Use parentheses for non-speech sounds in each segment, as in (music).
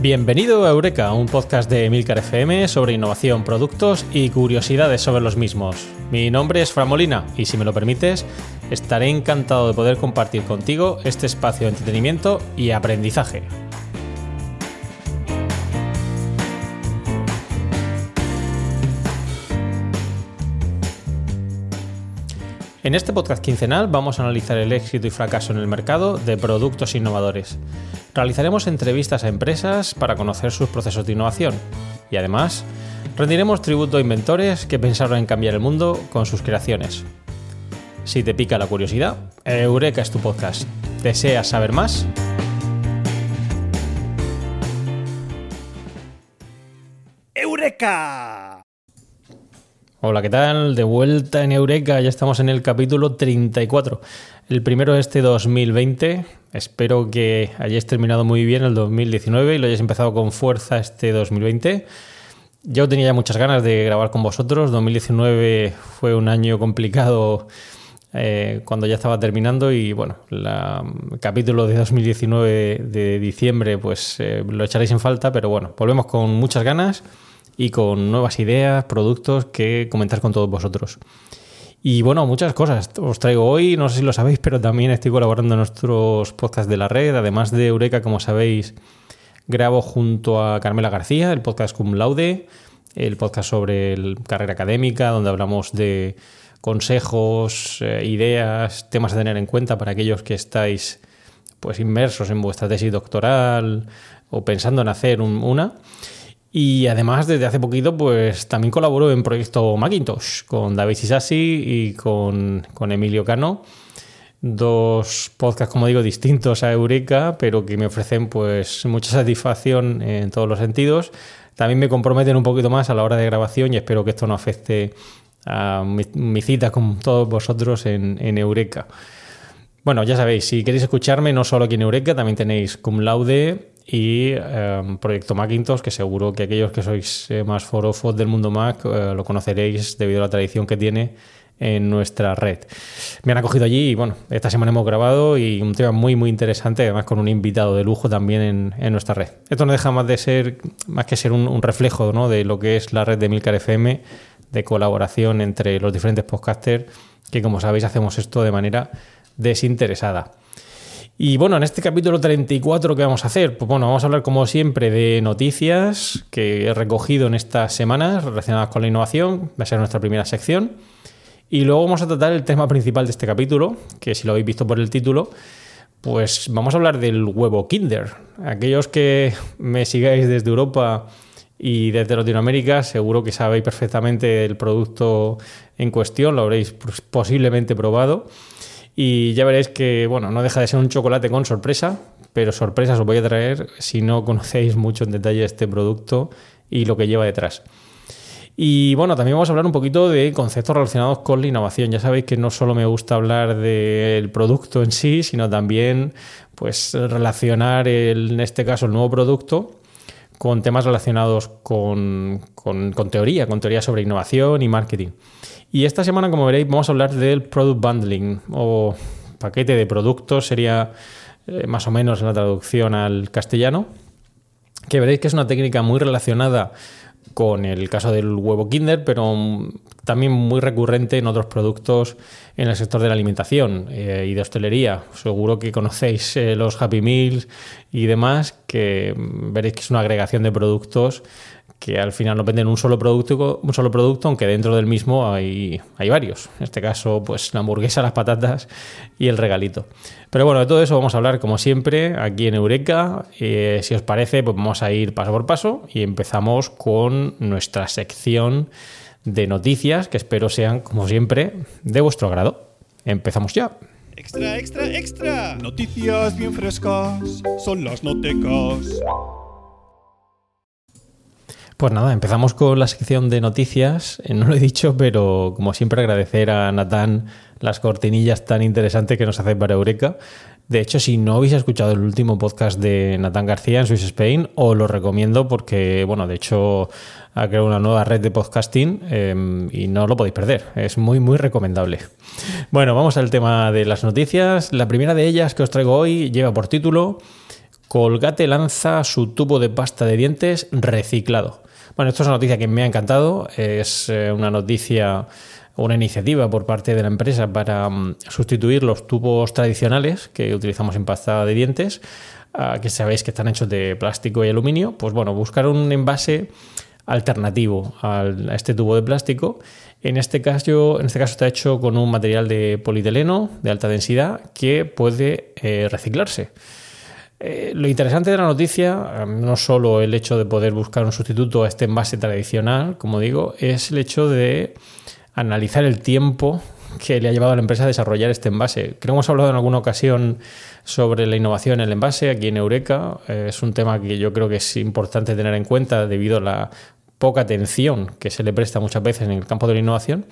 Bienvenido a Eureka, un podcast de Emilcar FM sobre innovación, productos y curiosidades sobre los mismos. Mi nombre es Fran Molina y si me lo permites, estaré encantado de poder compartir contigo este espacio de entretenimiento y aprendizaje. En este podcast quincenal vamos a analizar el éxito y fracaso en el mercado de productos innovadores. Realizaremos entrevistas a empresas para conocer sus procesos de innovación y además rendiremos tributo a inventores que pensaron en cambiar el mundo con sus creaciones. Si te pica la curiosidad, Eureka es tu podcast. ¿Deseas saber más? ¡Eureka! Hola, ¿qué tal? De vuelta en Eureka, ya estamos en el capítulo 34, el primero de este 2020. Espero que hayáis terminado muy bien el 2019 y lo hayáis empezado con fuerza este 2020. Yo tenía ya muchas ganas de grabar con vosotros. 2019 fue un año complicado eh, cuando ya estaba terminando y bueno, el capítulo de 2019 de diciembre pues eh, lo echaréis en falta, pero bueno, volvemos con muchas ganas y con nuevas ideas, productos que comentar con todos vosotros. Y bueno, muchas cosas os traigo hoy, no sé si lo sabéis, pero también estoy colaborando en nuestros podcasts de la red, además de Eureka, como sabéis, grabo junto a Carmela García, el podcast Cum Laude, el podcast sobre carrera académica, donde hablamos de consejos, eh, ideas, temas a tener en cuenta para aquellos que estáis pues inmersos en vuestra tesis doctoral o pensando en hacer un- una. Y además, desde hace poquito, pues también colaboro en Proyecto Macintosh con David Isasi y con, con Emilio Cano. Dos podcasts, como digo, distintos a Eureka, pero que me ofrecen pues mucha (laughs) satisfacción en todos los sentidos. También me comprometen un poquito más a la hora de grabación y espero que esto no afecte a mi, mi cita con todos vosotros en, en Eureka. Bueno, ya sabéis, si queréis escucharme, no solo aquí en Eureka, también tenéis Cum Laude y eh, Proyecto Macintosh, que seguro que aquellos que sois eh, más forofos del mundo Mac eh, lo conoceréis debido a la tradición que tiene en nuestra red. Me han acogido allí y bueno, esta semana hemos grabado y un tema muy muy interesante, además con un invitado de lujo también en, nuestra red. Esto no deja más de ser, más que ser un, un reflejo ¿no? de lo que es la red de Milcar FM, de colaboración entre los diferentes podcasters, que como sabéis hacemos esto de manera desinteresada. Y bueno, en este capítulo 34 que vamos a hacer, pues bueno, vamos a hablar como siempre de noticias que he recogido en estas semanas relacionadas con la innovación, va a ser nuestra primera sección. Y luego vamos a tratar el tema principal de este capítulo, que si lo habéis visto por el título, pues vamos a hablar del huevo Kinder. Aquellos que me sigáis desde Europa y desde Latinoamérica, seguro que sabéis perfectamente el producto en cuestión, lo habréis pues, posiblemente probado. Y ya veréis que, bueno, no deja de ser un chocolate con sorpresa, pero sorpresas os voy a traer si no (laughs) conocéis mucho en detalle este producto y lo que lleva detrás. Y bueno, también vamos a hablar un poquito de conceptos relacionados con la innovación. Ya sabéis que no solo me gusta hablar del producto en sí, sino también pues relacionar el- en este caso el nuevo producto con temas relacionados con, con- con teoría, con teoría sobre innovación y marketing. Y esta semana, como veréis, vamos a hablar del product bundling o paquete de productos, sería eh, más o menos la traducción al castellano, que veréis que es una técnica muy relacionada con el caso del huevo Kinder, pero también muy recurrente en otros productos en el sector de la alimentación eh, y de hostelería. Seguro que conocéis eh, los Happy Meals y demás, que veréis que es una agregación de productos que al final no venden un solo producto, un solo producto, aunque dentro del mismo hay, hay varios. En este caso, pues la hamburguesa, las patatas y el regalito. Pero bueno, de todo eso vamos a hablar como siempre aquí en Eureka. Eh, si os parece, pues vamos a ir paso por paso y empezamos con nuestra sección de noticias que espero sean, como siempre, de vuestro agrado. Empezamos ya. Extra, extra, extra. Noticias bien frescas. Son las notecas. Pues nada, empezamos con la sección de noticias. Eh, No lo he dicho, pero como siempre agradecer a Natán las cortinillas tan interesantes que nos hace para Eureka. De hecho, si no habéis escuchado el último podcast de Natán García en Swiss Spain, os lo recomiendo porque, bueno, de hecho ha creado una nueva red de podcasting eh, y no lo podéis perder. Es muy, muy recomendable. Bueno, vamos al tema de las noticias. La primera de ellas que os traigo hoy lleva por título Colgate lanza su tubo de pasta de dientes reciclado. Bueno, esto es una noticia que me ha encantado. Es eh, una noticia, una iniciativa por parte de la empresa para mm, sustituir los tubos tradicionales que utilizamos en pasta de dientes, ah, que sabéis que están hechos de plástico y aluminio. Pues bueno, buscar un envase alternativo al- a este tubo de plástico. En este, caso, en este caso está hecho con un material de polietileno de alta densidad que puede eh, reciclarse. Eh, lo interesante de la noticia, eh, no solo el hecho de poder buscar un sustituto a este envase tradicional, como digo, es el hecho de analizar el tiempo que le ha llevado a la empresa a desarrollar este envase. Creo que hemos hablado en alguna ocasión sobre la innovación en el envase aquí en Eureka. Eh, es un tema que yo creo que es importante tener en cuenta debido a la poca atención que se le presta muchas veces en el campo de la innovación.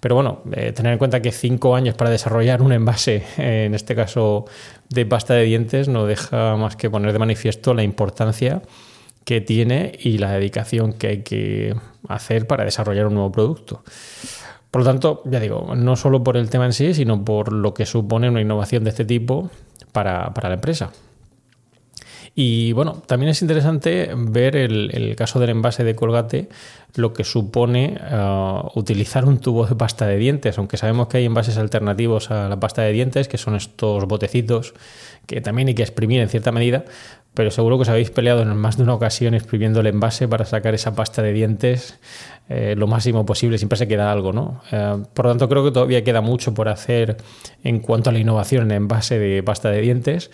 Pero bueno, eh, tener en cuenta que cinco años para desarrollar un envase, eh, en este caso de pasta de dientes, no deja más que poner de manifiesto la importancia que tiene y la dedicación que hay que hacer para desarrollar un nuevo producto. Por lo tanto, ya digo, no solo por el tema en sí, sino por lo que supone una innovación de este tipo para, para la empresa. Y bueno, también es interesante ver el, el caso del envase de Colgate, lo que supone uh, utilizar un tubo de pasta de dientes, aunque sabemos que hay envases alternativos a la pasta de dientes, que son estos botecitos que también hay que exprimir en cierta medida, pero seguro que os habéis peleado en más de una ocasión exprimiendo el envase para sacar esa pasta de dientes eh, lo máximo posible, siempre se queda algo, ¿no? Eh, por lo tanto, creo que todavía queda mucho por hacer en cuanto a la innovación en envase de pasta de dientes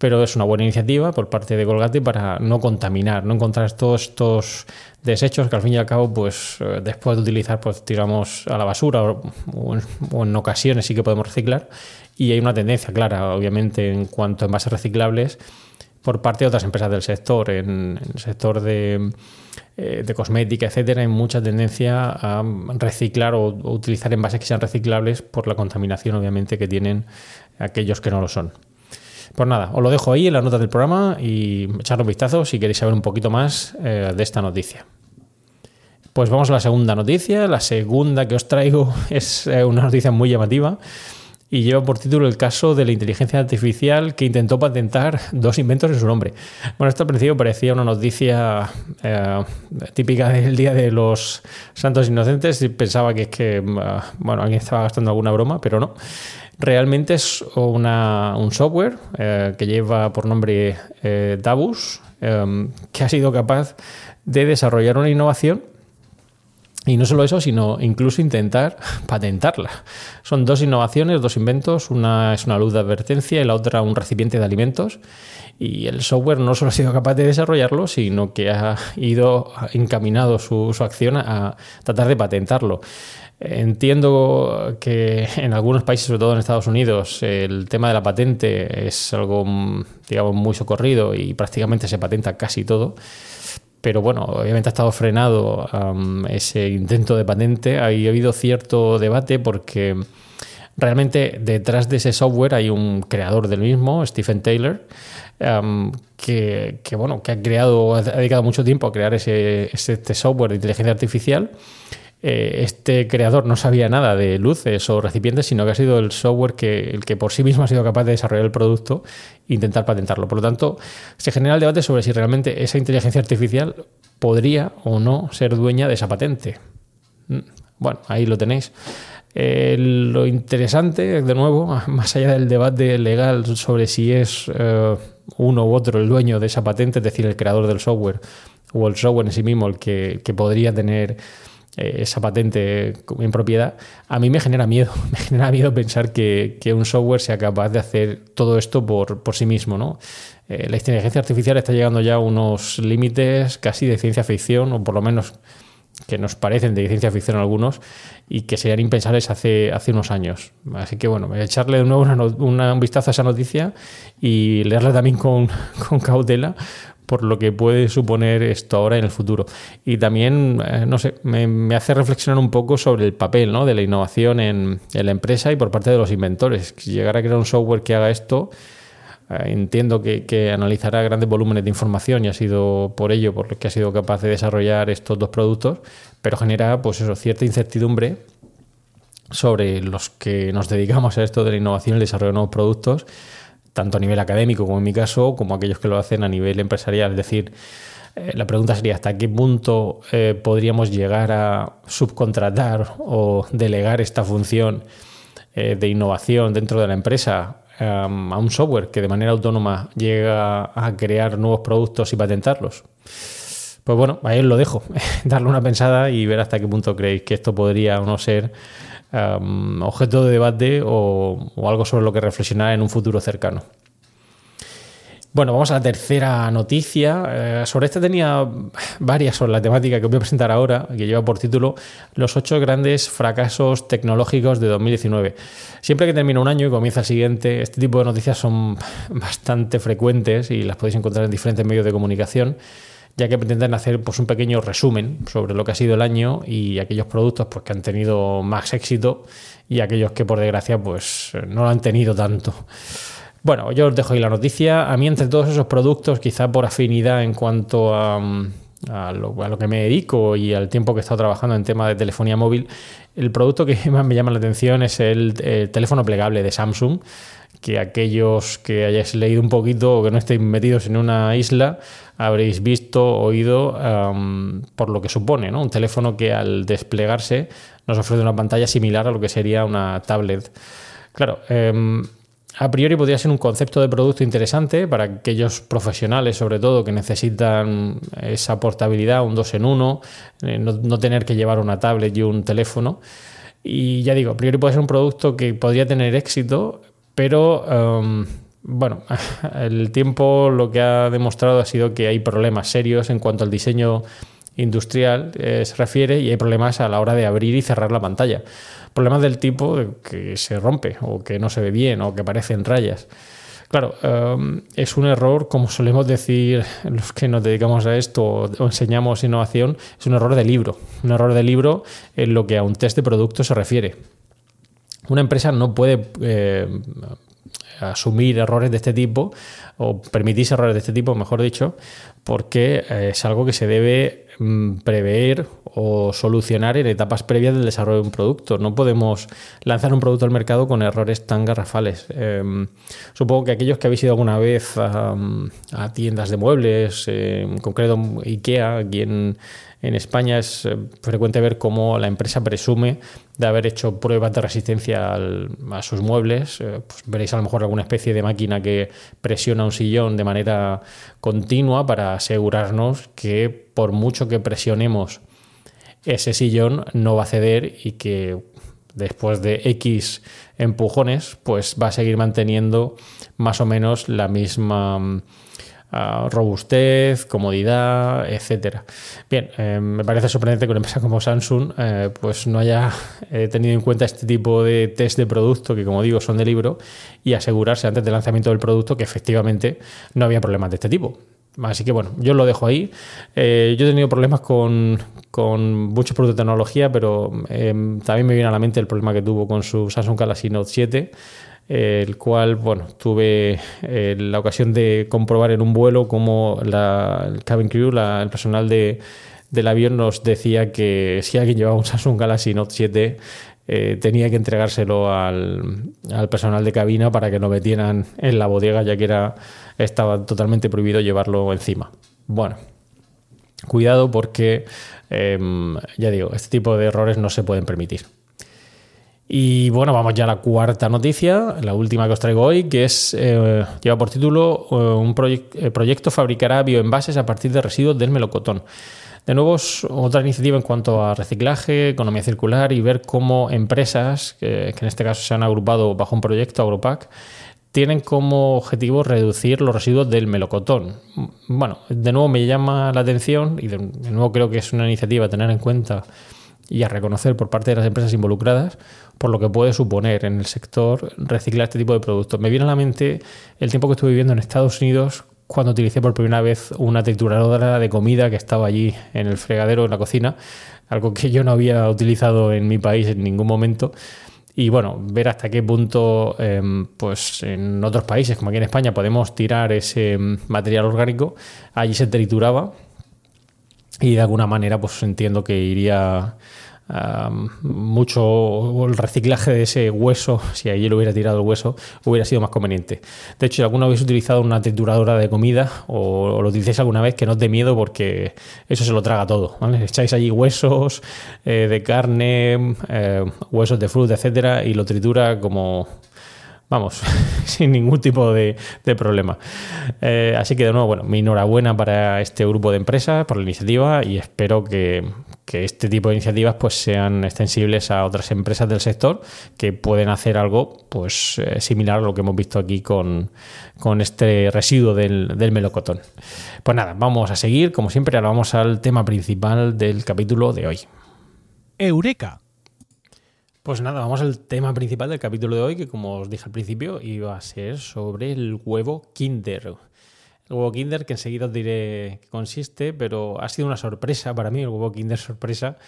pero es una buena iniciativa por parte de Colgate para no contaminar, no encontrar todos estos desechos que al fin y al cabo, pues eh, después de utilizar, pues tiramos a la basura o, o en, ocasiones sí que podemos reciclar. Y hay una tendencia clara, obviamente, en cuanto a envases reciclables por parte de otras empresas del sector. En, el sector de, eh, de, cosmética, etcétera, hay mucha tendencia a reciclar o utilizar envases que sean reciclables por la contaminación, obviamente, que tienen aquellos que no lo son. Pues nada, os lo dejo ahí en la nota del programa y echarle un vistazo si queréis saber un poquito más eh, de esta noticia. Pues vamos a la segunda noticia. La segunda que os traigo (laughs) es eh, una noticia muy llamativa y lleva por título el caso de la inteligencia artificial que intentó patentar dos inventos en su nombre. Bueno, esto al principio parecía una noticia eh, típica del Día de los Santos Inocentes y pensaba que es que, uh, bueno, alguien estaba gastando alguna broma, pero no. Realmente es una, un software eh, que lleva por nombre eh, Davus, eh, que ha sido capaz de desarrollar una innovación y no solo eso, sino incluso intentar (laughs) patentarla. Son dos innovaciones, dos inventos. Una es una luz de advertencia y la otra un recipiente de alimentos. Y el software no solo ha sido capaz de desarrollarlo, sino que ha ido encaminado su acción a tratar de patentarlo. Entiendo que en algunos países, sobre todo en Estados Unidos, el tema de la patente es algo, digamos, muy socorrido y prácticamente se patenta casi todo. Pero bueno, obviamente ha estado frenado um, ese intento de patente. Ha habido cierto debate porque realmente detrás de ese software hay un creador del mismo, Stephen Taylor, um, que, bueno, que ha creado, ha dedicado mucho tiempo a crear ese este software de inteligencia artificial eh, este creador no sabía nada de luces o recipientes, sino que ha sido el software que, el que por sí mismo ha sido capaz de desarrollar el producto e intentar patentarlo. Por lo tanto, se genera el debate sobre si realmente esa inteligencia artificial podría o no ser dueña de esa patente. Bueno, ahí lo tenéis. Eh, lo interesante, de nuevo, (laughs) más allá del debate legal sobre si es eh, uno u otro el dueño de esa patente, es decir, el creador del software o el software en sí mismo el que, podría tener esa patente en propiedad, a mí me genera miedo. (laughs) Me genera miedo pensar que, que un software sea capaz de hacer todo esto por, por sí mismo. ¿no? Eh, la inteligencia artificial está llegando ya a unos límites casi de ciencia ficción, o por lo menos que nos parecen de ciencia ficción algunos y que serían impensables hace, hace unos años. Así que bueno, echarle de nuevo una una- un vistazo a esa noticia y leerla también con, (laughs) con cautela por lo que puede suponer esto ahora en el futuro. Y también, eh, no sé, me, hace reflexionar un poco sobre el papel ¿no? de la innovación en, en la empresa y por parte de los inventores. Si llegara a crear un software que haga esto, entiendo que, analizará grandes volúmenes de información y ha sido por ello por lo que ha sido capaz de desarrollar estos dos productos, pero genera pues eso, cierta incertidumbre sobre los que nos dedicamos a esto de la innovación y el desarrollo de nuevos productos, tanto a nivel académico como en mi caso, como aquellos que lo hacen a nivel empresarial. Es decir, eh, la pregunta sería hasta qué punto eh, podríamos llegar a subcontratar o delegar esta función eh, de innovación dentro de la empresa um, a un software que de manera autónoma llega a crear nuevos productos y patentarlos. Pues bueno, ahí os lo dejo. (laughs) Darle una pensada y ver hasta qué punto creéis que esto podría o no ser um, objeto de debate o algo sobre lo que reflexionar en un futuro cercano. Bueno, vamos a la tercera noticia. Eh, sobre esta tenía varias sobre la temática que voy a presentar ahora, que lleva por título Los ocho grandes fracasos tecnológicos de 2019. Siempre que termina un año y comienza el siguiente, este tipo de noticias son bastante frecuentes y las podéis encontrar en diferentes medios de comunicación, ya que pretenden hacer pues, un pequeño resumen sobre lo que ha sido el año y aquellos productos pues, que han tenido más éxito y aquellos que por desgracia pues, no lo han tenido tanto. Bueno, yo os dejo ahí la noticia. A mí, entre todos esos productos, quizá por afinidad en cuanto a, lo, a, lo, que me dedico y al tiempo que he estado trabajando en tema de telefonía móvil, el producto que (laughs) más me llama la atención es el, el teléfono plegable de Samsung. Que aquellos que hayáis leído un poquito o que no estéis metidos en una isla habréis visto, oído por lo que supone, ¿no? Un teléfono que al desplegarse nos ofrece una pantalla similar a lo que sería una tablet. Claro, um, a priori podría ser un concepto de producto interesante para aquellos profesionales, sobre todo, que necesitan esa portabilidad, un dos en uno, eh, no, tener que llevar una tablet y un teléfono. Y ya digo, a priori puede ser un producto que podría tener éxito, pero um, bueno, (laughs) el tiempo lo que ha demostrado ha sido que hay problemas serios en cuanto al diseño industrial eh, se refiere y hay problemas a la hora de abrir y cerrar la pantalla. Problemas del tipo que se rompe o que no se ve bien o que aparecen rayas. Claro, um, es un error, como solemos decir los que nos dedicamos a esto o, o, enseñamos innovación, es un error de libro. Un error de libro en lo que a un test de producto se refiere. Una empresa no puede eh, asumir errores de este tipo o permitirse errores de este tipo, mejor dicho, porque es algo que se debe prever o solucionar en etapas previas del desarrollo de un producto. No podemos lanzar un producto al mercado con errores tan garrafales. Eh, supongo que aquellos que habéis ido alguna vez a, tiendas de muebles, eh, en concreto IKEA, aquí en, España es frecuente ver cómo la empresa presume de haber hecho pruebas de resistencia a sus muebles. Eh, pues veréis a lo mejor alguna especie de máquina que presiona sillón de manera continua para asegurarnos que por mucho que presionemos ese sillón no va a ceder y que después de X empujones pues va a seguir manteniendo más o menos la misma Robustez, comodidad, etcétera. Bien, eh, me parece sorprendente que una empresa como Samsung eh, pues no haya eh, tenido en cuenta este tipo de test de producto que, como digo, son de libro y asegurarse antes del lanzamiento del producto que efectivamente no había problemas de este tipo. Así que bueno, yo lo dejo ahí. Yo he tenido problemas con, con muchos productos de tecnología, pero también me viene a la mente el problema que tuvo con su Samsung Galaxy Note 7 el cual, bueno, tuve eh, la ocasión de comprobar en un vuelo cómo la, el cabin crew, la, el personal de, del avión nos decía que si alguien llevaba un Samsung Galaxy Note 7 eh, tenía que entregárselo al, al, personal de cabina para que lo metieran en la bodega ya que era, estaba totalmente prohibido llevarlo encima. Bueno, cuidado porque, eh, ya digo, este tipo de errores no se pueden permitir. Y bueno, vamos ya a la cuarta noticia, la última que os traigo hoy, que es eh, lleva por título eh, un proyec- eh, proyecto fabricará bioenvases a partir de residuos del melocotón. De nuevo, otra iniciativa en cuanto a reciclaje, economía circular y ver cómo empresas, que, que en este caso se han agrupado bajo un proyecto Agropac, tienen como objetivo reducir los residuos del melocotón. Bueno, de nuevo me llama la atención y de nuevo creo que es una iniciativa a tener en cuenta y a reconocer por parte de las empresas involucradas por lo que puede suponer en el sector reciclar este tipo de productos. Me viene a la mente el tiempo que estuve viviendo en Estados Unidos cuando utilicé por primera vez una trituradora de comida que estaba allí en el fregadero, en la cocina, algo que yo no había utilizado en mi país en ningún momento. Y bueno, ver hasta qué punto, eh, pues en otros países, como aquí en España, podemos tirar ese material orgánico, allí se trituraba y de alguna manera pues entiendo que iría mucho el reciclaje de ese hueso, si allí lo hubiera tirado el hueso, hubiera sido más conveniente. De hecho, si alguno habéis utilizado una trituradora de comida o, lo utilicéis alguna vez, que no os dé miedo porque eso se lo traga todo. Echáis allí huesos eh, de carne, eh, huesos de fruta, etcétera, y lo tritura como Vamos, (laughs) sin ningún tipo de, de problema. Eh, así que de nuevo, bueno, mi enhorabuena para este grupo de empresas por la iniciativa y espero que, que este tipo de iniciativas pues sean extensibles a otras empresas del sector que pueden hacer algo pues eh, similar a lo que hemos visto aquí con, con este residuo del, del melocotón. Pues nada, vamos a seguir, como siempre, ahora vamos al tema principal del capítulo de hoy. Eureka. Pues nada, vamos al tema principal del capítulo de hoy, que como os dije al principio, iba a ser sobre el huevo Kinder. Huevo Kinder, que enseguida os diré qué consiste, pero ha sido una sorpresa para mí, el huevo Kinder sorpresa,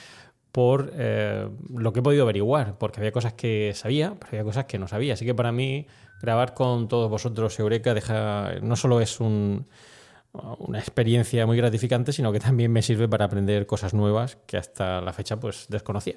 por eh, lo que he podido averiguar, porque había cosas que sabía, pero había cosas que no sabía. Así que para mí, grabar con todos vosotros Eureka deja, no solo es un, una experiencia muy gratificante, sino que también me sirve para aprender cosas nuevas que hasta la fecha pues desconocía.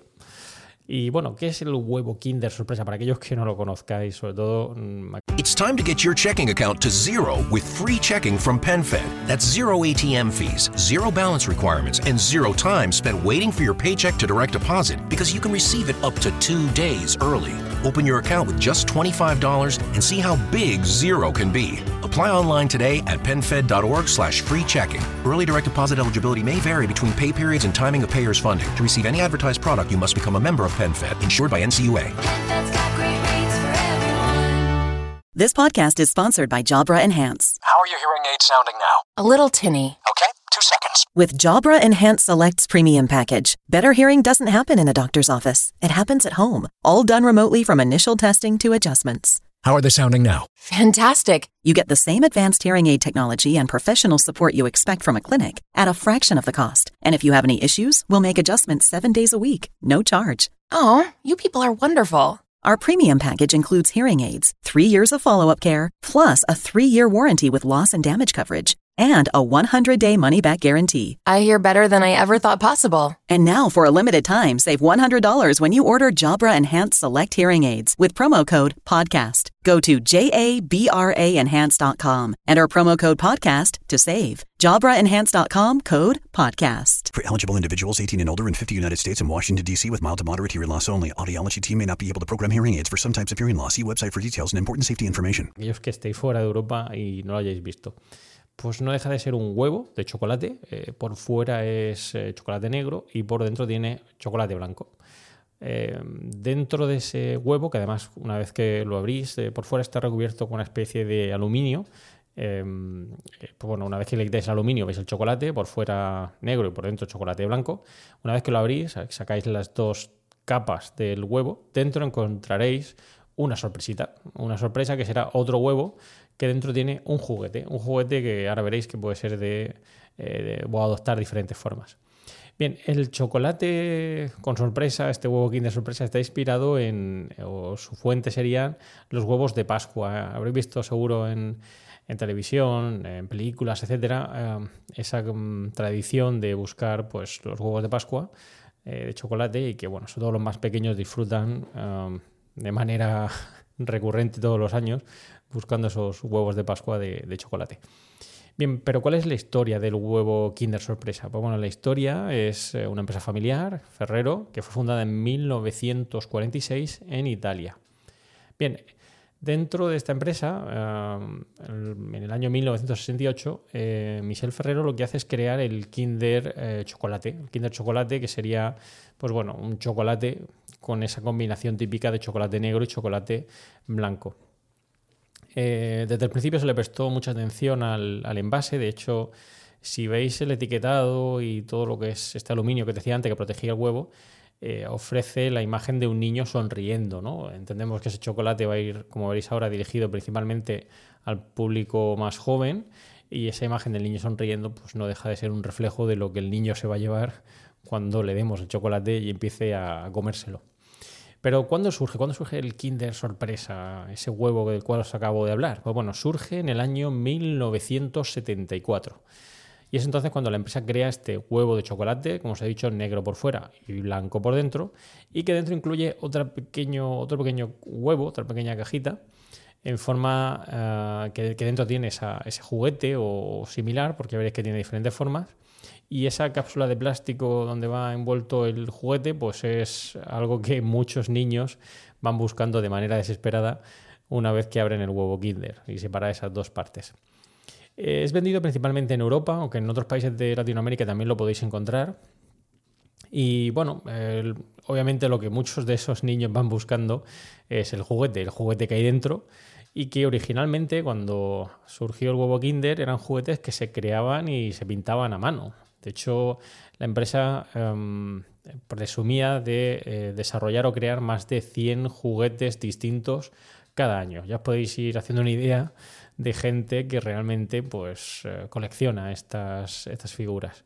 Y bueno, ¿qué es el huevo Kinder sorpresa? Para aquellos que no lo conozcáis, sobre todo mm, It's time to get your checking account to zero with free checking from PenFed. That's zero ATM fees, zero balance requirements, and zero time spent waiting for your paycheck to direct deposit because you can receive it up to two days early. Open your account with just $25 and see how big zero can be. Apply online today at penfed.org slash free checking. Early direct deposit eligibility may vary between pay periods and timing of payer's funding. To receive any advertised product, you must become a member of PenFed, insured by NCUA. PenFed's got great rates for everyone. This podcast is sponsored by Jabra Enhance. How are your hearing aids sounding now? A little tinny. Okay, two seconds. With Jabra Enhance Selects Premium Package, better hearing doesn't happen in a doctor's office. It happens at home, all done remotely from initial testing to adjustments. How are they sounding now? Fantastic. You get the same advanced hearing aid technology and professional support you expect from a clinic at a fraction of the cost. And if you have any issues, we'll make adjustments seven days a week, no charge. Oh, you people are wonderful. Our premium package includes hearing aids, three years of follow up care, plus a three year warranty with loss and damage coverage, and a 100 day money back guarantee. I hear better than I ever thought possible. And now, for a limited time, save $100 when you order Jabra Enhanced Select Hearing Aids with promo code PODCAST. Go to JABRAenhance.com, enter promo code PODCAST to save. JabraEnhance.com code PODCAST. For eligible individuals 18 and older in 50 United States and Washington, D.C. with mild to moderate hearing loss only. Audiology team may not be able to program hearing aids for some types of hearing loss. See website for details and important safety information. aquellos que estéis fuera de Europa y no lo hayáis visto. Pues no deja de ser un huevo de chocolate. eh, por fuera es eh, chocolate negro y por dentro tiene chocolate blanco. Eh, dentro de ese huevo, que además una vez que lo abrís, por fuera está recubierto con una especie de aluminio. eh, pues bueno, una vez que le quitáis el aluminio, veis el chocolate, por fuera negro y por dentro chocolate blanco. Una vez que lo abrís, sacáis las dos capas del huevo, dentro encontraréis una sorpresita, una sorpresa que será otro huevo que dentro tiene un juguete, un juguete que ahora veréis que puede ser de, eh, de- o adoptar diferentes formas. Bien, el chocolate con sorpresa, este huevo Kinder sorpresa, está inspirado en, o su fuente serían los huevos de Pascua. Habréis visto seguro en, en televisión, en películas, etcétera, eh, esa mm, tradición de buscar pues, los huevos de Pascua eh, de chocolate y que, bueno, sobre todo los más pequeños disfrutan de manera (laughs) recurrente todos los años buscando esos huevos de Pascua de, chocolate. Bien, pero ¿cuál es la historia del huevo Kinder Sorpresa? Pues bueno, la historia es eh, una empresa familiar, Ferrero, que fue fundada en 1946 en Italia. Bien, dentro de esta empresa, eh, en el año 1968, eh, Michel Ferrero lo que hace es crear el Kinder Chocolate. El Kinder Chocolate, que sería, pues bueno, un chocolate con esa combinación típica de chocolate negro y chocolate blanco. Eh, desde el principio se le prestó mucha atención al, envase, de hecho, si veis el etiquetado y todo lo que es este aluminio que te decía antes que protegía el huevo, eh, ofrece la imagen de un niño sonriendo, ¿no? Entendemos que ese chocolate va a ir, como veréis ahora, dirigido principalmente al público más joven y esa imagen del niño sonriendo pues no deja de ser un reflejo de lo que el niño se va a llevar cuando le demos el chocolate y empiece a comérselo. Pero ¿cuándo surge? ¿Cuándo surge el Kinder Sorpresa, ese huevo del cual os acabo de hablar? Pues bueno, surge en el año 1974. Y es entonces cuando la empresa crea este huevo de chocolate, como os he dicho, negro por fuera y blanco por dentro, y que dentro incluye otra pequeño, otro pequeño huevo, otra pequeña cajita, en forma eh, que, dentro tiene ese juguete o similar, porque veréis que tiene diferentes formas. Y esa cápsula de plástico donde va envuelto el juguete, pues es algo que muchos niños van buscando de manera desesperada una vez que abren el huevo Kinder y separa esas dos partes. Eh, Es vendido principalmente en Europa, aunque en otros países de Latinoamérica también lo podéis encontrar. Y bueno, obviamente lo que muchos de esos niños van buscando es el juguete, el juguete que hay dentro. Y que originalmente, cuando surgió el huevo Kinder, eran juguetes que se creaban y se pintaban a mano. De hecho, la empresa em, presumía de eh, desarrollar o crear más de 100 juguetes distintos cada año. Ya os podéis ir haciendo una idea de gente que realmente pues, eh, colecciona estas, estas figuras.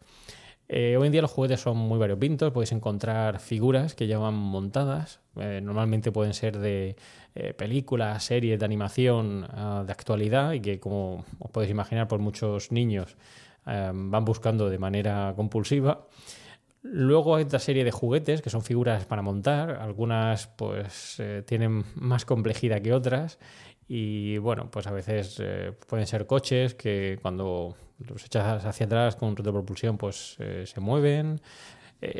Eh, hoy en día los juguetes son muy variopintos, podéis encontrar figuras que llevan montadas, eh, normalmente pueden ser de películas, series de animación ah, de actualidad y que como os podéis imaginar pues muchos niños eh, van buscando de manera compulsiva. Luego hay otra serie de juguetes que son figuras para montar, algunas pues eh, tienen más complejidad que otras y bueno, pues a veces eh, pueden ser coches que cuando los echas hacia atrás con retropropulsión pues eh, se mueven.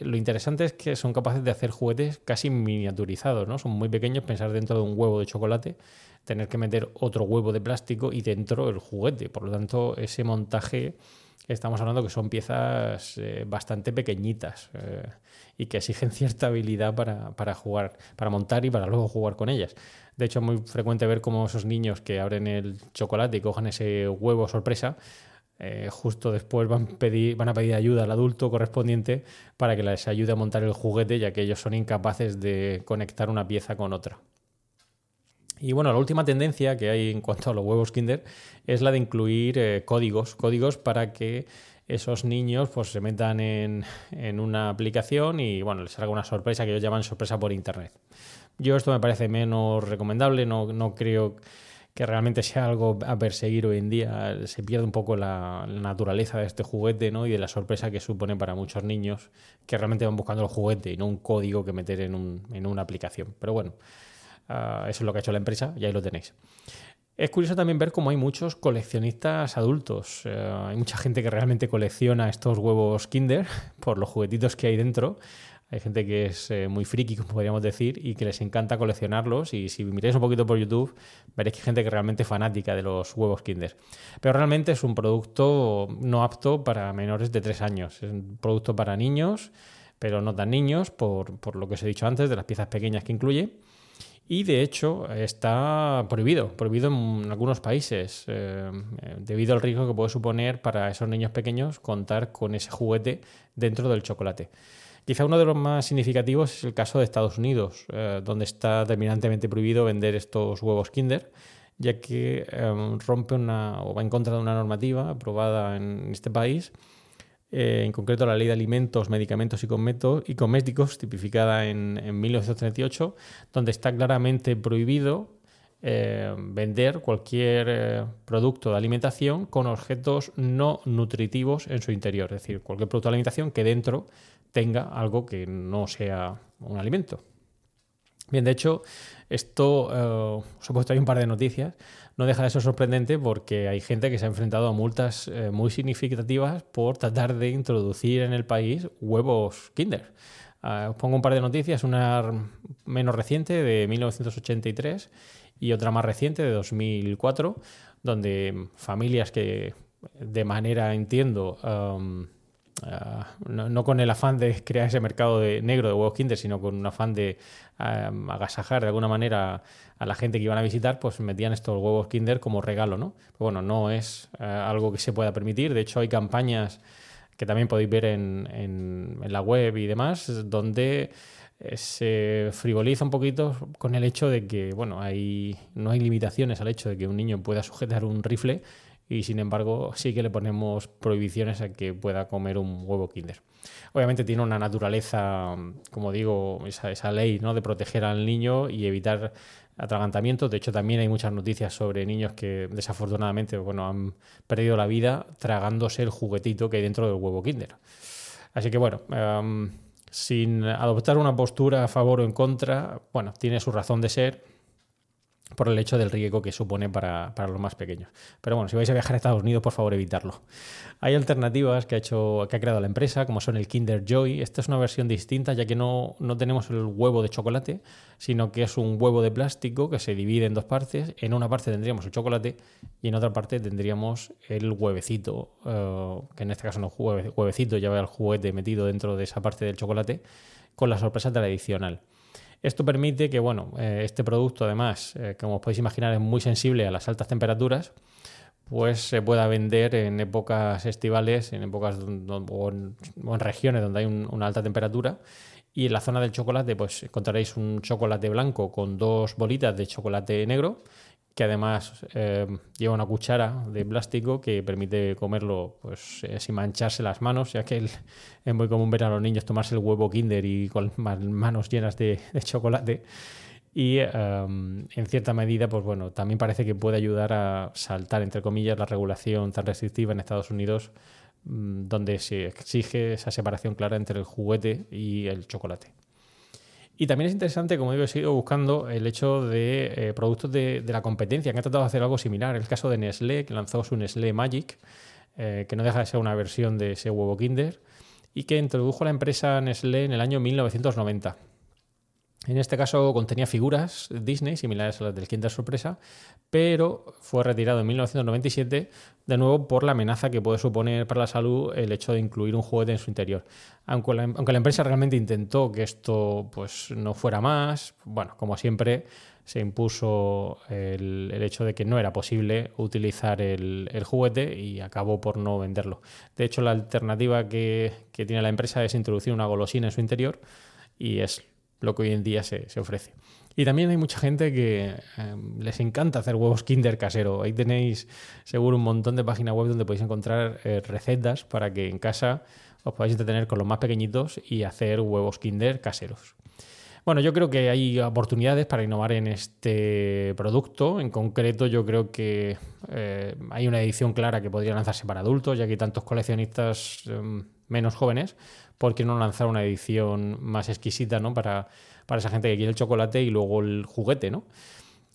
Lo interesante es que son capaces de hacer juguetes casi miniaturizados, ¿no? Son muy pequeños, pensar dentro de un huevo de chocolate, tener que meter otro huevo de plástico y dentro el juguete. Por lo tanto, ese montaje estamos hablando que son piezas eh, bastante pequeñitas eh, y que exigen (laughs) cierta habilidad para, para jugar, para montar y para luego jugar con ellas. De hecho, es muy frecuente ver cómo esos niños que abren el chocolate y cogen ese huevo sorpresa, eh, justo después van, a pedir ayuda al adulto correspondiente para que les ayude a montar el juguete, ya que ellos son incapaces de conectar una pieza con otra. Y bueno, la última tendencia que hay en cuanto a los huevos Kinder es la de incluir eh, códigos, códigos para que esos niños pues se metan en, en una aplicación y bueno, les salga una sorpresa que ellos llaman sorpresa por internet. Yo esto me parece menos recomendable, no, no creo que realmente sea algo a perseguir hoy en día. Se pierde un poco la, la naturaleza de este juguete ¿no? y de la sorpresa que supone para muchos niños que realmente van buscando el juguete y no un código que meter en, un- en una aplicación. Pero bueno, ah, eso es lo que ha hecho la empresa y ahí lo tenéis. Es curioso también ver cómo hay muchos coleccionistas adultos. Eh, hay mucha gente que realmente colecciona estos huevos Kinder (laughs) por los juguetitos que hay dentro. Hay gente que es eh, muy friki, como podríamos decir, y que les encanta coleccionarlos. Y si miráis un poquito por YouTube, veréis que hay gente que es realmente fanática de los huevos Kinder. Pero realmente es un producto no apto para menores de 3 años. Es un producto para niños, pero no tan niños, por, por lo que os he dicho antes, de las piezas pequeñas que incluye. Y de hecho está prohibido, prohibido en algunos países, eh, debido al riesgo que puede suponer para esos niños pequeños contar con ese juguete dentro del chocolate. Quizá uno de los más significativos es el caso de Estados Unidos, eh, donde está terminantemente prohibido vender estos huevos Kinder, ya que eh, rompe una o va en contra de una normativa aprobada en este país eh, en concreto la Ley de Alimentos, Medicamentos y, Cometo- y Cosméticos, tipificada en, en 1938, donde está claramente prohibido eh, vender cualquier eh, producto de alimentación con objetos no nutritivos en su interior, es decir, cualquier producto de alimentación que dentro tenga algo que no sea un alimento. Bien, de hecho, esto, eh, os he puesto ahí un par de noticias, no deja de ser sorprendente porque hay gente que se ha enfrentado a multas eh, muy significativas por tratar de introducir en el país huevos Kinder. Eh, os pongo un par de noticias, una menos reciente de 1983 y otra más reciente de 2004, donde familias que de manera, entiendo, um, Ah, no, no con el afán de crear ese mercado de negro de huevos Kinder, sino con un afán de ah, agasajar de alguna manera a la gente que iban a visitar, pues metían estos huevos Kinder como regalo, ¿no? Pero bueno, no es ah, algo que se pueda permitir. De hecho, hay campañas que también podéis ver en, en- en la web y demás, donde eh, se frivoliza un poquito con el hecho de que, bueno, hay, no hay limitaciones al hecho de que un niño pueda sujetar un rifle y sin embargo sí que le ponemos prohibiciones a que pueda comer un huevo Kinder. Obviamente tiene una naturaleza, como digo, esa, esa ley ¿no? de proteger al niño y evitar atragantamientos. De hecho, también hay muchas noticias sobre niños que desafortunadamente bueno, han perdido la vida tragándose el juguetito que hay dentro del huevo Kinder. Así que bueno, em, sin adoptar una postura a favor o en contra, bueno, tiene su razón de ser por el hecho del riesgo que supone para, para los más pequeños. Pero bueno, si vais a viajar a Estados Unidos, por favor, evitarlo. Hay alternativas que ha, hecho, que ha creado la empresa, como son el Kinder Joy. Esta es una versión distinta, ya que no, no tenemos el huevo de chocolate, sino que es un huevo de plástico que se divide en dos partes. En una parte tendríamos el chocolate y en otra parte tendríamos el huevecito, eh, que en este caso no es hueve- huevecito, lleva el juguete metido dentro de esa parte del chocolate, con la sorpresa tradicional. Esto permite que, bueno, eh, este producto además, eh, como os podéis imaginar, es muy sensible a las altas temperaturas, pues se pueda vender en épocas estivales, en épocas o, en, regiones donde hay un- una alta temperatura. Y en la zona del chocolate, pues encontraréis un chocolate blanco con dos bolitas de chocolate negro, que además eh, lleva una cuchara de plástico que permite comerlo pues, eh, sin mancharse las manos, ya que es muy común ver a los niños tomarse el huevo Kinder y con manos llenas de, de chocolate. Y um, en cierta medida, pues bueno, también parece que puede ayudar a saltar, entre comillas, la regulación tan restrictiva en Estados Unidos, mm, donde se exige esa separación clara entre el juguete y el chocolate. Y también es interesante, como digo, he seguido buscando el hecho de eh, productos de, la competencia, que han tratado de hacer algo similar. El caso de Nestlé, que lanzó su Nestlé Magic, eh, que no deja de ser una versión de ese huevo Kinder, y que introdujo la empresa Nestlé en el año 1990. En este caso contenía figuras Disney similares a las del Kinder Sorpresa, pero fue retirado en 1997 de nuevo por la amenaza que puede suponer para la salud el hecho de incluir un juguete en su interior. Aunque la, la empresa realmente intentó que esto pues, no fuera más, bueno, como siempre se impuso el, hecho de que no era posible utilizar el, juguete y acabó por no venderlo. De hecho, la alternativa que tiene la empresa es introducir una golosina en su interior y es lo que hoy en día se, se ofrece. Y también hay mucha gente que eh, les encanta hacer huevos Kinder casero. Ahí tenéis seguro un montón de páginas web donde podéis encontrar eh, recetas para que en casa os podáis entretener con los más pequeñitos y hacer huevos Kinder caseros. Bueno, yo creo que hay oportunidades para innovar en este producto. En concreto, yo creo que eh, hay una edición clara que podría lanzarse para adultos, ya que tantos coleccionistas eh, menos jóvenes. ¿Por qué no lanzar una edición más exquisita ¿no? para, para esa gente que quiere el chocolate y luego el juguete? ¿no?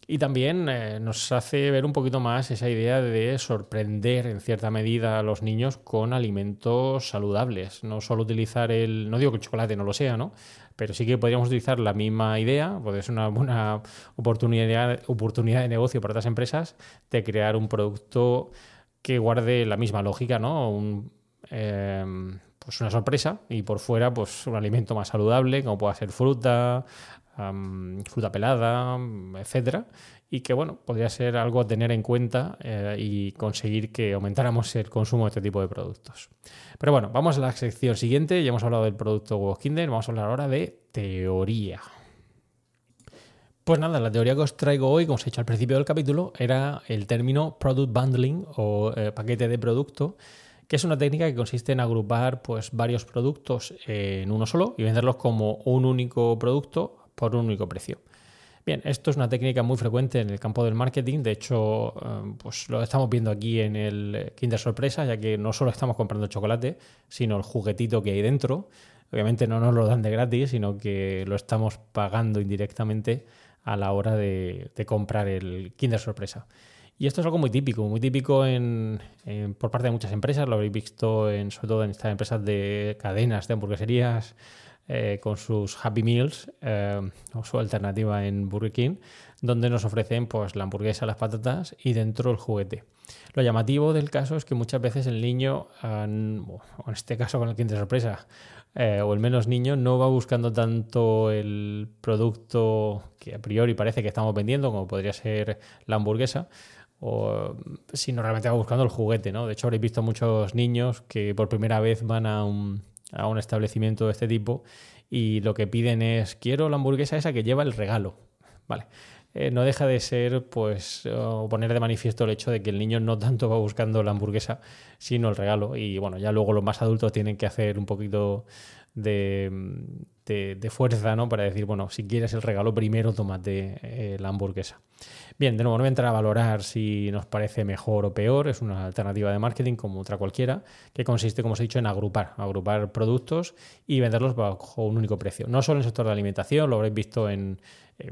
Y también eh, nos hace ver un poquito más esa idea de sorprender en cierta medida a los niños con alimentos saludables. No solo utilizar el. No digo que el chocolate no lo sea, ¿no? Pero sí que podríamos utilizar la misma idea, puede ser una buena oportunidad, oportunidad de negocio para otras empresas, de crear un producto que guarde la misma lógica, ¿no? Un, eh, pues una sorpresa y por fuera, pues un alimento más saludable, como pueda ser fruta, fruta pelada, etcétera, y que bueno, podría ser algo a tener en cuenta eh, y conseguir que aumentáramos el consumo de este tipo de productos. Pero bueno, vamos a la sección siguiente, ya hemos hablado del producto huevos Kinder, vamos a hablar ahora de teoría. Pues nada, la teoría que os traigo hoy, como os he dicho al principio del capítulo, era el término product bundling o eh, paquete de producto, que es una técnica que consiste en agrupar pues, varios productos en uno solo y venderlos como un único producto por un único precio. Bien, esto es una técnica muy frecuente en el campo del marketing. De hecho, eh, pues lo estamos viendo aquí en el Kinder Sorpresa, ya que no solo estamos comprando chocolate, sino el juguetito que hay dentro. Obviamente no nos lo dan de gratis, sino que lo estamos pagando indirectamente a la hora de, de comprar el Kinder Sorpresa. Y esto es algo muy típico, muy típico en, por parte de muchas empresas. Lo habréis visto en, sobre todo en estas empresas de cadenas de hamburgueserías eh, con sus Happy Meals eh, o su alternativa en Burger King, donde nos ofrecen pues, la hamburguesa, las patatas y dentro el juguete. Lo llamativo del caso es que muchas veces el niño, o en este caso con el Kinder Sorpresa, eh, o el menos niño, no va buscando tanto el producto que a priori parece que estamos vendiendo, como podría ser la hamburguesa, o sino realmente va buscando el juguete, ¿no? De hecho, habréis visto muchos niños que por primera vez van a un, a un establecimiento de este tipo y lo que piden es, quiero la hamburguesa esa que lleva el regalo, ¿vale? Eh, no deja de ser, pues, poner de manifiesto el hecho de que el niño no tanto va buscando la hamburguesa, sino el regalo. Y bueno, ya luego los más adultos tienen que hacer un poquito de, de- de fuerza, ¿no? Para decir, bueno, si quieres el regalo, primero tómate eh, la hamburguesa. Bien, de nuevo, no voy a entrar a valorar si nos parece mejor o peor, es una alternativa de marketing como otra cualquiera, que consiste, como os he dicho, en agrupar, agrupar productos y venderlos bajo un único precio. No solo en el sector de la alimentación, lo habréis visto en,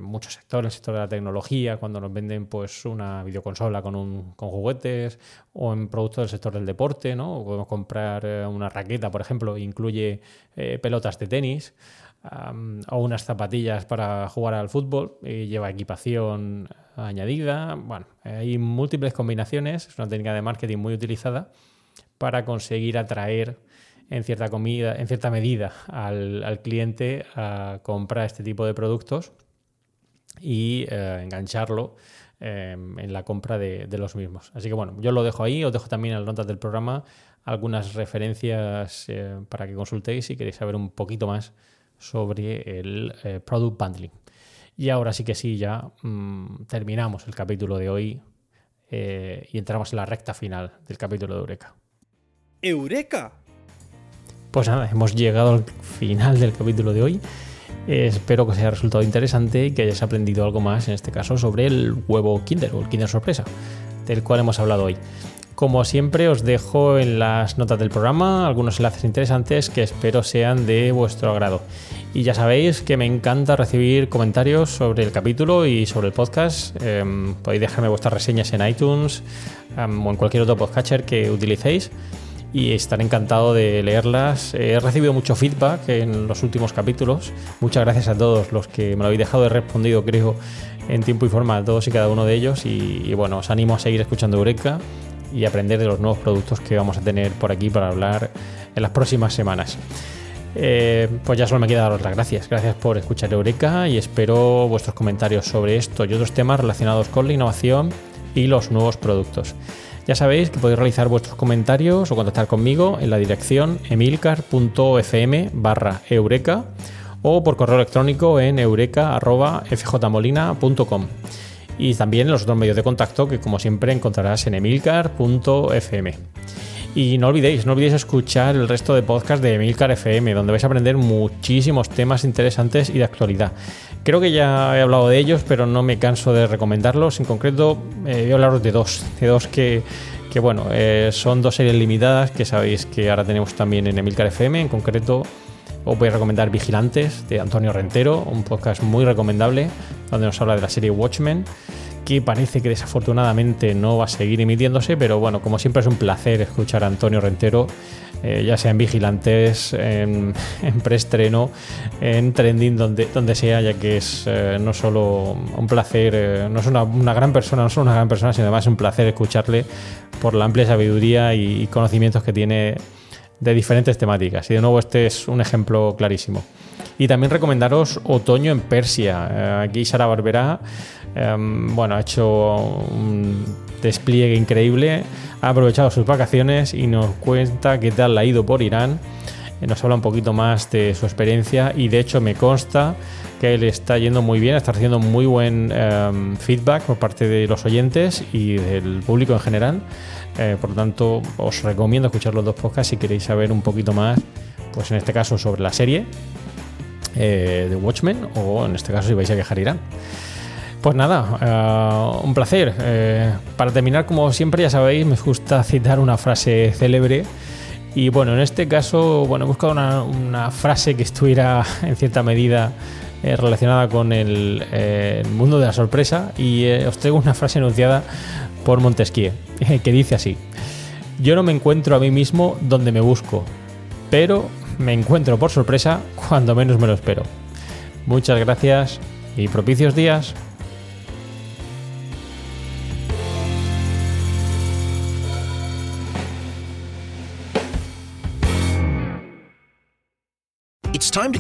muchos sectores, en el sector de la tecnología, cuando nos venden pues una videoconsola con, un, con juguetes, o en productos del sector del deporte, ¿no? Podemos comprar eh, una raqueta, por ejemplo, e incluye eh, pelotas de tenis o unas zapatillas para jugar al fútbol y lleva equipación añadida. Bueno, hay múltiples combinaciones, es una técnica de marketing muy utilizada para conseguir atraer en cierta, comida, en cierta medida al, al cliente a comprar este tipo de productos y eh, engancharlo eh, en la compra de, de los mismos. Así que bueno, yo lo dejo ahí, os dejo también en las notas del programa algunas referencias eh, para que consultéis si queréis saber un poquito más sobre el eh, product bundling. Y ahora sí que sí, ya mm, terminamos el capítulo de hoy eh, y entramos en la recta final del capítulo de Eureka. ¡Eureka! Pues nada, hemos llegado al final del capítulo de hoy. Eh, espero que os haya resultado interesante y que hayáis aprendido algo más, en este caso, sobre el huevo Kinder o el Kinder Sorpresa, del cual hemos hablado hoy. Como siempre, os dejo en las notas del programa algunos enlaces interesantes que espero sean de vuestro agrado. Y ya sabéis que me encanta recibir comentarios sobre el capítulo y sobre el podcast. Em, podéis dejarme vuestras reseñas en iTunes em, o en cualquier otro podcatcher que utilicéis y estaré encantado de leerlas. He recibido mucho feedback en los últimos capítulos. Muchas gracias a todos los que me lo habéis dejado. He respondido, creo, en tiempo y forma a todos y cada uno de ellos. Y, y bueno, os animo a seguir escuchando Eureka y aprender de los nuevos productos que vamos a tener por aquí para hablar en las próximas semanas. Eh, pues ya solo me queda daros las gracias. Gracias por escuchar Eureka y espero vuestros comentarios sobre esto y otros temas relacionados con la innovación y los nuevos productos. Ya sabéis que podéis realizar vuestros comentarios o contactar conmigo en la dirección emilcar.fm barra eureka o por correo electrónico en eureka.fjmolina.com y también los otros medios de contacto que como siempre encontrarás en emilcar.fm. Y no olvidéis, no olvidéis escuchar el resto de podcasts de Emilcar FM, donde vais a aprender muchísimos temas interesantes y de actualidad. Creo que ya he hablado de ellos, pero no me canso de recomendarlos. En concreto, eh, voy a hablaros de dos, de dos que, que bueno, eh, son dos series limitadas que sabéis que ahora tenemos también en Emilcar FM. En concreto, os voy a recomendar Vigilantes de Antonio Rentero, un podcast muy recomendable, donde nos habla de la serie Watchmen que parece que desafortunadamente no va a seguir emitiéndose, pero bueno, como siempre es un placer escuchar a Antonio Rentero, eh, ya sea en Vigilantes, en, (laughs) en preestreno, en Trending, donde, donde sea, ya que es eh, no solo un placer, eh, no es una, gran persona, no solo una gran persona, sino además un placer escucharle por la amplia sabiduría y conocimientos que tiene de diferentes temáticas. Y de nuevo este es un ejemplo clarísimo. Y también recomendaros Otoño en Persia. Eh, aquí Sara Barberá em, bueno, ha hecho un despliegue increíble, ha aprovechado sus vacaciones y nos cuenta qué tal ha ido por Irán. Eh, Nos habla un poquito más de su experiencia y de hecho me consta que le está yendo muy bien, está recibiendo muy buen em, feedback por parte de los oyentes y del público en general. Eh, por lo tanto, os recomiendo escuchar los dos podcasts si queréis saber un poquito más, pues en este caso sobre la serie eh, de Watchmen o en este caso si vais a viajar Irán. Pues nada, eh, un placer. Eh, para terminar, como siempre, ya sabéis, me gusta citar una frase célebre Y bueno, en este caso, bueno, he buscado una, frase que estuviera (laughs) en cierta medida eh, relacionada con el, mundo de la sorpresa y os traigo una frase enunciada por Montesquieu, (laughs) que dice así. Yo no me encuentro a mí mismo donde me busco, pero me encuentro por sorpresa cuando menos me lo espero. Muchas gracias y propicios días.